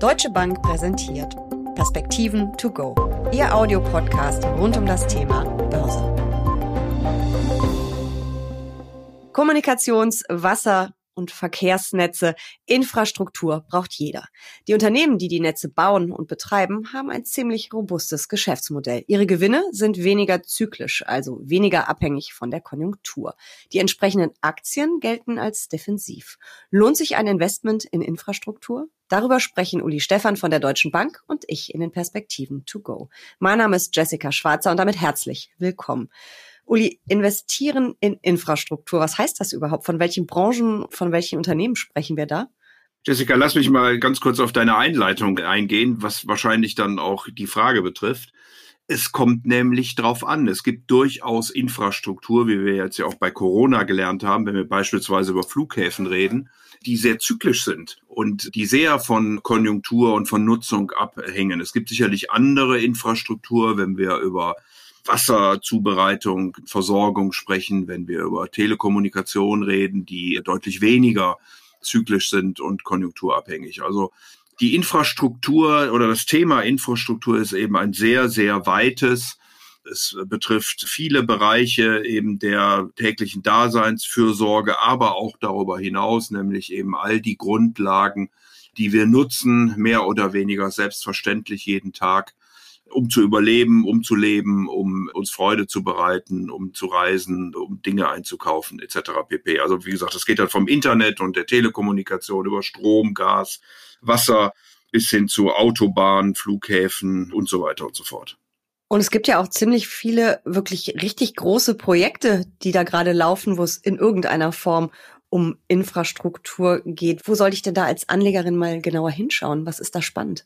Deutsche Bank präsentiert Perspektiven to go. Ihr Audiopodcast rund um das Thema Börse. Kommunikations-, Wasser- und Verkehrsnetze, Infrastruktur braucht jeder. Die Unternehmen, die die Netze bauen und betreiben, haben ein ziemlich robustes Geschäftsmodell. Ihre Gewinne sind weniger zyklisch, also weniger abhängig von der Konjunktur. Die entsprechenden Aktien gelten als defensiv. Lohnt sich ein Investment in Infrastruktur? Darüber sprechen Uli Stefan von der Deutschen Bank und ich in den Perspektiven to go. Mein Name ist Jessica Schwarzer und damit herzlich willkommen. Uli, investieren in Infrastruktur, was heißt das überhaupt? Von welchen Branchen, von welchen Unternehmen sprechen wir da? Jessica, lass mich mal ganz kurz auf deine Einleitung eingehen, was wahrscheinlich dann auch die Frage betrifft. Es kommt nämlich drauf an. Es gibt durchaus Infrastruktur, wie wir jetzt ja auch bei Corona gelernt haben, wenn wir beispielsweise über Flughäfen reden, die sehr zyklisch sind und die sehr von Konjunktur und von Nutzung abhängen. Es gibt sicherlich andere Infrastruktur, wenn wir über Wasserzubereitung, Versorgung sprechen, wenn wir über Telekommunikation reden, die deutlich weniger zyklisch sind und konjunkturabhängig. Also die Infrastruktur oder das Thema Infrastruktur ist eben ein sehr, sehr weites. Es betrifft viele Bereiche eben der täglichen Daseinsfürsorge, aber auch darüber hinaus, nämlich eben all die Grundlagen, die wir nutzen, mehr oder weniger selbstverständlich jeden Tag um zu überleben, um zu leben, um uns Freude zu bereiten, um zu reisen, um Dinge einzukaufen etc. pp. Also wie gesagt, es geht dann vom Internet und der Telekommunikation über Strom, Gas, Wasser bis hin zu Autobahnen, Flughäfen und so weiter und so fort. Und es gibt ja auch ziemlich viele wirklich richtig große Projekte, die da gerade laufen, wo es in irgendeiner Form um Infrastruktur geht. Wo sollte ich denn da als Anlegerin mal genauer hinschauen? Was ist da spannend?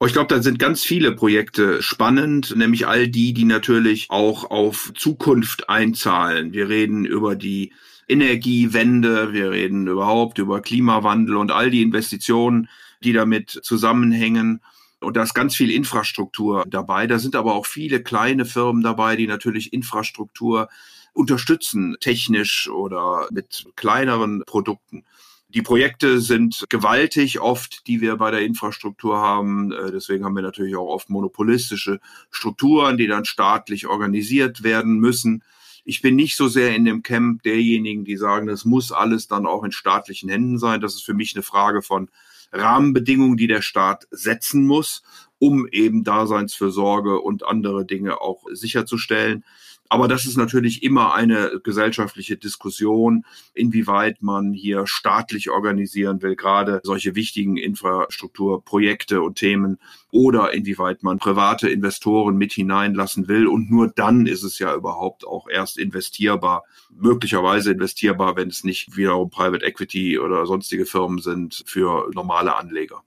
Oh, ich glaube, da sind ganz viele Projekte spannend, nämlich all die, die natürlich auch auf Zukunft einzahlen. Wir reden über die Energiewende, wir reden überhaupt über Klimawandel und all die Investitionen, die damit zusammenhängen. Und da ist ganz viel Infrastruktur dabei. Da sind aber auch viele kleine Firmen dabei, die natürlich Infrastruktur unterstützen, technisch oder mit kleineren Produkten. Die Projekte sind gewaltig oft, die wir bei der Infrastruktur haben. Äh, deswegen haben wir natürlich auch oft monopolistische Strukturen, die dann staatlich organisiert werden müssen. Ich bin nicht so sehr in dem Camp derjenigen, die sagen, das muss alles dann auch in staatlichen Händen sein. Das ist für mich eine Frage von Rahmenbedingungen, die der Staat setzen muss, um eben Daseinsfürsorge und andere Dinge auch sicherzustellen. Aber das ist natürlich immer eine gesellschaftliche Diskussion, inwieweit man hier staatlich organisieren will, gerade solche wichtigen Infrastrukturprojekte und Themen, oder inwieweit man private Investoren mit hineinlassen will. Und nur dann ist es ja überhaupt auch erst investierbar, möglicherweise investierbar, wenn es nicht wiederum Private Equity oder sonstige Firmen sind für normale Anleger.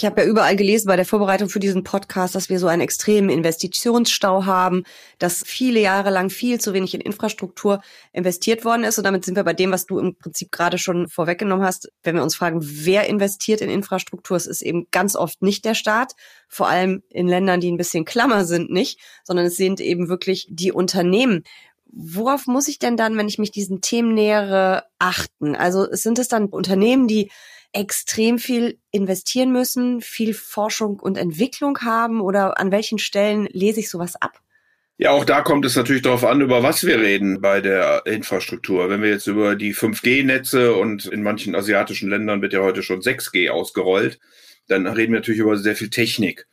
Ich habe ja überall gelesen bei der Vorbereitung für diesen Podcast, dass wir so einen extremen Investitionsstau haben, dass viele Jahre lang viel zu wenig in Infrastruktur investiert worden ist. Und damit sind wir bei dem, was du im Prinzip gerade schon vorweggenommen hast. Wenn wir uns fragen, wer investiert in Infrastruktur, es ist eben ganz oft nicht der Staat, vor allem in Ländern, die ein bisschen klammer sind, nicht, sondern es sind eben wirklich die Unternehmen worauf muss ich denn dann, wenn ich mich diesen Themen nähere, achten? Also sind es dann Unternehmen, die extrem viel investieren müssen, viel Forschung und Entwicklung haben oder an welchen Stellen lese ich sowas ab? Ja, auch da kommt es natürlich darauf an, über was wir reden bei der Infrastruktur. Wenn wir jetzt über die 5G-Netze und in manchen asiatischen Ländern wird ja heute schon 6G ausgerollt, dann reden wir natürlich über sehr viel Technik.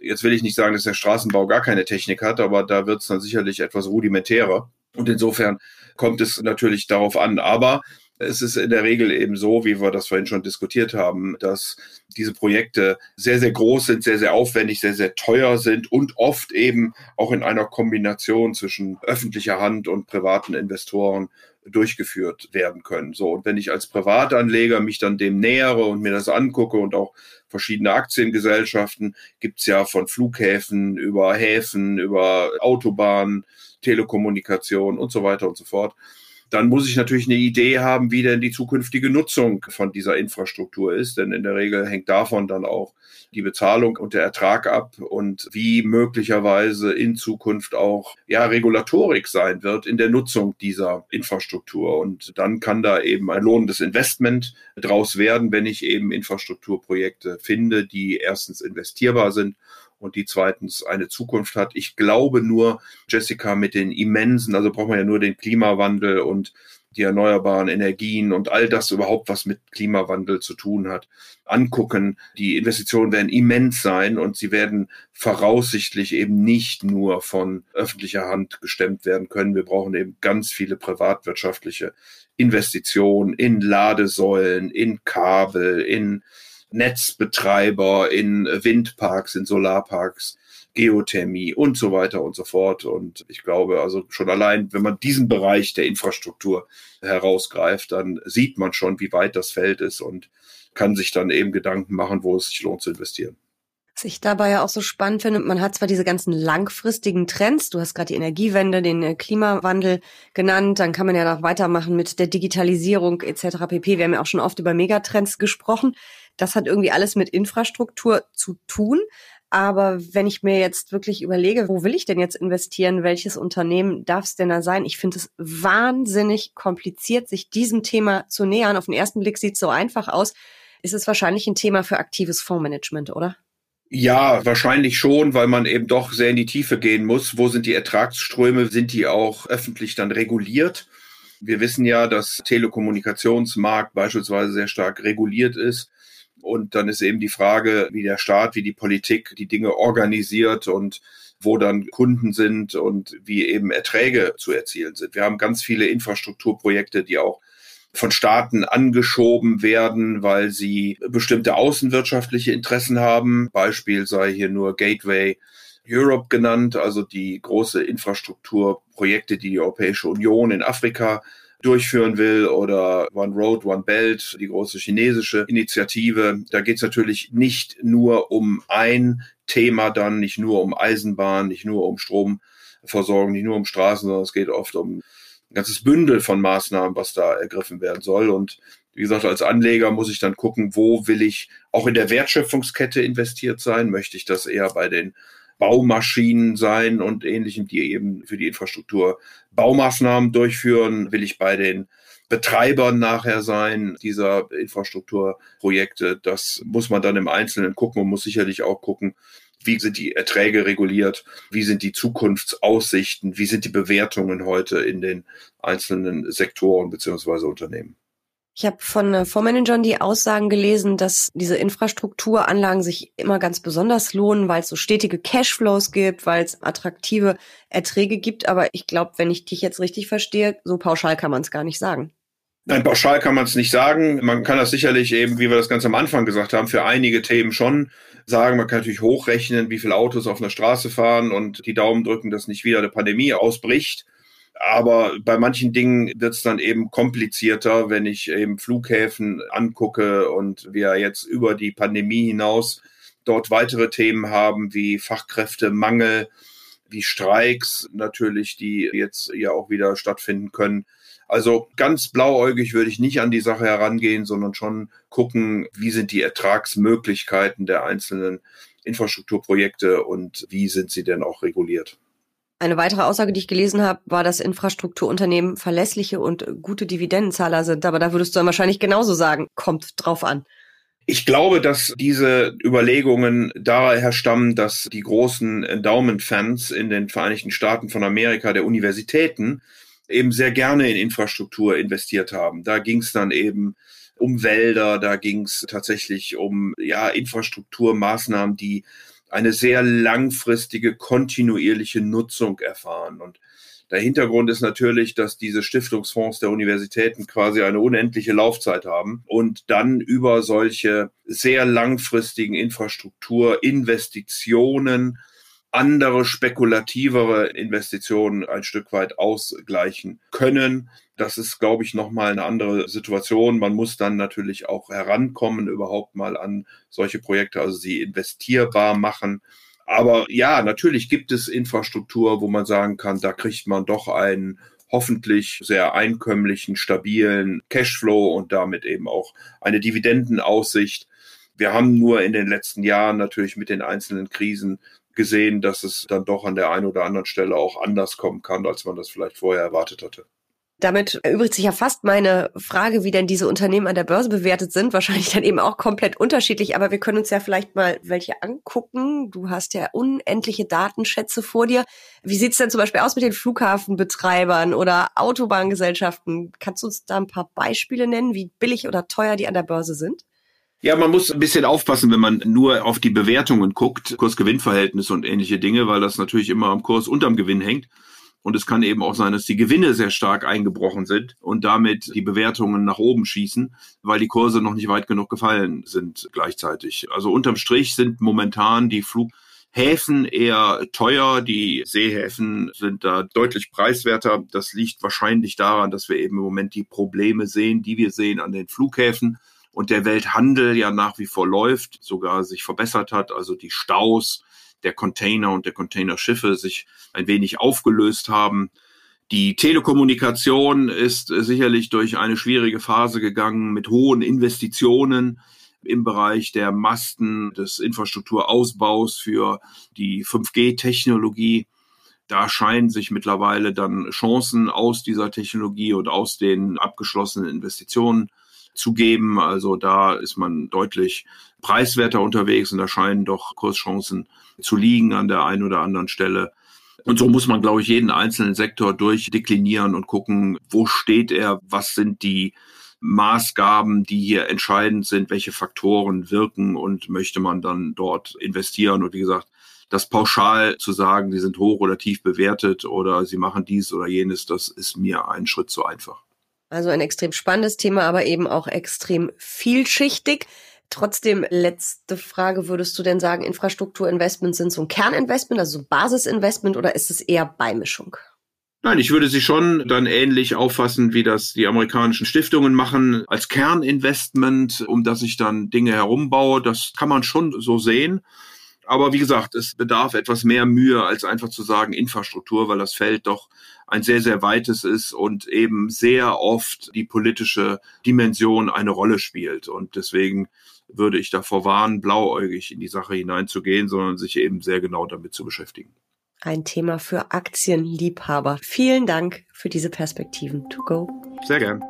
Jetzt will ich nicht sagen, dass der Straßenbau gar keine Technik hat, aber da wird es dann sicherlich etwas rudimentärer. Und insofern kommt es natürlich darauf an. Aber es ist in der Regel eben so, wie wir das vorhin schon diskutiert haben, dass diese Projekte sehr, sehr groß sind, sehr, sehr aufwendig, sehr, sehr teuer sind und oft eben auch in einer Kombination zwischen öffentlicher Hand und privaten Investoren durchgeführt werden können. So, und wenn ich als Privatanleger mich dann dem nähere und mir das angucke und auch verschiedene Aktiengesellschaften, gibt's ja von Flughäfen über Häfen, über Autobahnen, Telekommunikation und so weiter und so fort dann muss ich natürlich eine Idee haben, wie denn die zukünftige Nutzung von dieser Infrastruktur ist. Denn in der Regel hängt davon dann auch die Bezahlung und der Ertrag ab und wie möglicherweise in Zukunft auch ja Regulatorik sein wird in der Nutzung dieser Infrastruktur. Und dann kann da eben ein lohnendes Investment draus werden, wenn ich eben Infrastrukturprojekte finde, die erstens investierbar sind und die zweitens eine Zukunft hat. Ich glaube nur, Jessica, mit den immensen, also braucht man ja nur den Klimawandel und die erneuerbaren Energien und all das überhaupt, was mit Klimawandel zu tun hat, angucken. Die Investitionen werden immens sein und sie werden voraussichtlich eben nicht nur von öffentlicher Hand gestemmt werden können. Wir brauchen eben ganz viele privatwirtschaftliche Investitionen in Ladesäulen, in Kabel, in Netzbetreiber, in Windparks, in Solarparks, Geothermie und so weiter und so fort. Und ich glaube, also schon allein, wenn man diesen Bereich der Infrastruktur herausgreift, dann sieht man schon, wie weit das Feld ist und kann sich dann eben Gedanken machen, wo es sich lohnt zu investieren. Was ich dabei ja auch so spannend finde, man hat zwar diese ganzen langfristigen Trends, du hast gerade die Energiewende, den äh, Klimawandel genannt, dann kann man ja noch weitermachen mit der Digitalisierung etc. pp. Wir haben ja auch schon oft über Megatrends gesprochen. Das hat irgendwie alles mit Infrastruktur zu tun. Aber wenn ich mir jetzt wirklich überlege, wo will ich denn jetzt investieren, welches Unternehmen darf es denn da sein? Ich finde es wahnsinnig kompliziert, sich diesem Thema zu nähern. Auf den ersten Blick sieht es so einfach aus. Ist es wahrscheinlich ein Thema für aktives Fondsmanagement, oder? Ja, wahrscheinlich schon, weil man eben doch sehr in die Tiefe gehen muss. Wo sind die Ertragsströme? Sind die auch öffentlich dann reguliert? Wir wissen ja, dass Telekommunikationsmarkt beispielsweise sehr stark reguliert ist. Und dann ist eben die Frage, wie der Staat, wie die Politik die Dinge organisiert und wo dann Kunden sind und wie eben Erträge zu erzielen sind. Wir haben ganz viele Infrastrukturprojekte, die auch von Staaten angeschoben werden, weil sie bestimmte außenwirtschaftliche Interessen haben. Beispiel sei hier nur Gateway Europe genannt, also die große Infrastrukturprojekte, die die Europäische Union in Afrika durchführen will oder One Road, One Belt, die große chinesische Initiative. Da geht es natürlich nicht nur um ein Thema dann, nicht nur um Eisenbahn, nicht nur um Stromversorgung, nicht nur um Straßen, sondern es geht oft um ein ganzes Bündel von Maßnahmen, was da ergriffen werden soll. Und wie gesagt, als Anleger muss ich dann gucken, wo will ich auch in der Wertschöpfungskette investiert sein? Möchte ich das eher bei den Baumaschinen sein und ähnlichem, die eben für die Infrastruktur Baumaßnahmen durchführen? Will ich bei den Betreibern nachher sein dieser Infrastrukturprojekte? Das muss man dann im Einzelnen gucken und muss sicherlich auch gucken, wie sind die Erträge reguliert, wie sind die Zukunftsaussichten, wie sind die Bewertungen heute in den einzelnen Sektoren beziehungsweise Unternehmen. Ich habe von äh, Fondsmanagern die Aussagen gelesen, dass diese Infrastrukturanlagen sich immer ganz besonders lohnen, weil es so stetige Cashflows gibt, weil es attraktive Erträge gibt. Aber ich glaube, wenn ich dich jetzt richtig verstehe, so pauschal kann man es gar nicht sagen. Nein, pauschal kann man es nicht sagen. Man kann das sicherlich eben, wie wir das ganz am Anfang gesagt haben, für einige Themen schon sagen. Man kann natürlich hochrechnen, wie viele Autos auf einer Straße fahren und die Daumen drücken, dass nicht wieder eine Pandemie ausbricht. Aber bei manchen Dingen wird es dann eben komplizierter, wenn ich eben Flughäfen angucke und wir jetzt über die Pandemie hinaus dort weitere Themen haben wie Fachkräftemangel, wie Streiks natürlich, die jetzt ja auch wieder stattfinden können. Also ganz blauäugig würde ich nicht an die Sache herangehen, sondern schon gucken, wie sind die Ertragsmöglichkeiten der einzelnen Infrastrukturprojekte und wie sind sie denn auch reguliert. Eine weitere Aussage, die ich gelesen habe, war, dass Infrastrukturunternehmen verlässliche und gute Dividendenzahler sind. Aber da würdest du dann wahrscheinlich genauso sagen, kommt drauf an. Ich glaube, dass diese Überlegungen daher stammen, dass die großen Endowment-Fans in den Vereinigten Staaten von Amerika der Universitäten eben sehr gerne in Infrastruktur investiert haben. Da ging es dann eben um Wälder, da ging es tatsächlich um ja Infrastrukturmaßnahmen, die eine sehr langfristige, kontinuierliche Nutzung erfahren. Und der Hintergrund ist natürlich, dass diese Stiftungsfonds der Universitäten quasi eine unendliche Laufzeit haben und dann über solche sehr langfristigen Infrastrukturinvestitionen andere spekulativere Investitionen ein Stück weit ausgleichen können. Das ist, glaube ich, nochmal eine andere Situation. Man muss dann natürlich auch herankommen, überhaupt mal an solche Projekte, also sie investierbar machen. Aber ja, natürlich gibt es Infrastruktur, wo man sagen kann, da kriegt man doch einen hoffentlich sehr einkömmlichen, stabilen Cashflow und damit eben auch eine Dividendenaussicht. Wir haben nur in den letzten Jahren natürlich mit den einzelnen Krisen gesehen, dass es dann doch an der einen oder anderen Stelle auch anders kommen kann, als man das vielleicht vorher erwartet hatte. Damit erübrigt sich ja fast meine Frage, wie denn diese Unternehmen an der Börse bewertet sind. Wahrscheinlich dann eben auch komplett unterschiedlich, aber wir können uns ja vielleicht mal welche angucken. Du hast ja unendliche Datenschätze vor dir. Wie sieht's denn zum Beispiel aus mit den Flughafenbetreibern oder Autobahngesellschaften? Kannst du uns da ein paar Beispiele nennen, wie billig oder teuer die an der Börse sind? Ja, man muss ein bisschen aufpassen, wenn man nur auf die Bewertungen guckt, Kurs-Gewinn-Verhältnisse und ähnliche Dinge, weil das natürlich immer am Kurs unterm Gewinn hängt. Und es kann eben auch sein, dass die Gewinne sehr stark eingebrochen sind und damit die Bewertungen nach oben schießen, weil die Kurse noch nicht weit genug gefallen sind gleichzeitig. Also unterm Strich sind momentan die Flughäfen eher teuer, die Seehäfen sind da deutlich preiswerter. Das liegt wahrscheinlich daran, dass wir eben im Moment die Probleme sehen, die wir sehen an den Flughäfen und der Welthandel ja nach wie vor läuft, sogar sich verbessert hat. Also die Staus der Container und der Containerschiffe sich ein wenig aufgelöst haben. Die Telekommunikation ist sicherlich durch eine schwierige Phase gegangen mit hohen Investitionen im Bereich der Masten, des Infrastrukturausbaus für die 5G-Technologie. Da scheinen sich mittlerweile dann Chancen aus dieser Technologie und aus den abgeschlossenen Investitionen zu geben. Also da ist man deutlich preiswerter unterwegs und da scheinen doch Kurschancen zu liegen an der einen oder anderen Stelle. Und so muss man, glaube ich, jeden einzelnen Sektor durchdeklinieren und gucken, wo steht er, was sind die Maßgaben, die hier entscheidend sind, welche Faktoren wirken und möchte man dann dort investieren. Und wie gesagt, das pauschal zu sagen, sie sind hoch oder tief bewertet oder sie machen dies oder jenes, das ist mir ein Schritt zu einfach. Also ein extrem spannendes Thema, aber eben auch extrem vielschichtig. Trotzdem, letzte Frage, würdest du denn sagen, Infrastrukturinvestments sind so ein Kerninvestment, also so Basisinvestment oder ist es eher Beimischung? Nein, ich würde sie schon dann ähnlich auffassen, wie das die amerikanischen Stiftungen machen, als Kerninvestment, um das ich dann Dinge herumbaue. Das kann man schon so sehen. Aber wie gesagt, es bedarf etwas mehr Mühe, als einfach zu sagen Infrastruktur, weil das Feld doch ein sehr, sehr weites ist und eben sehr oft die politische Dimension eine Rolle spielt. Und deswegen würde ich davor warnen, blauäugig in die Sache hineinzugehen, sondern sich eben sehr genau damit zu beschäftigen. Ein Thema für Aktienliebhaber. Vielen Dank für diese Perspektiven. To go. Sehr gern.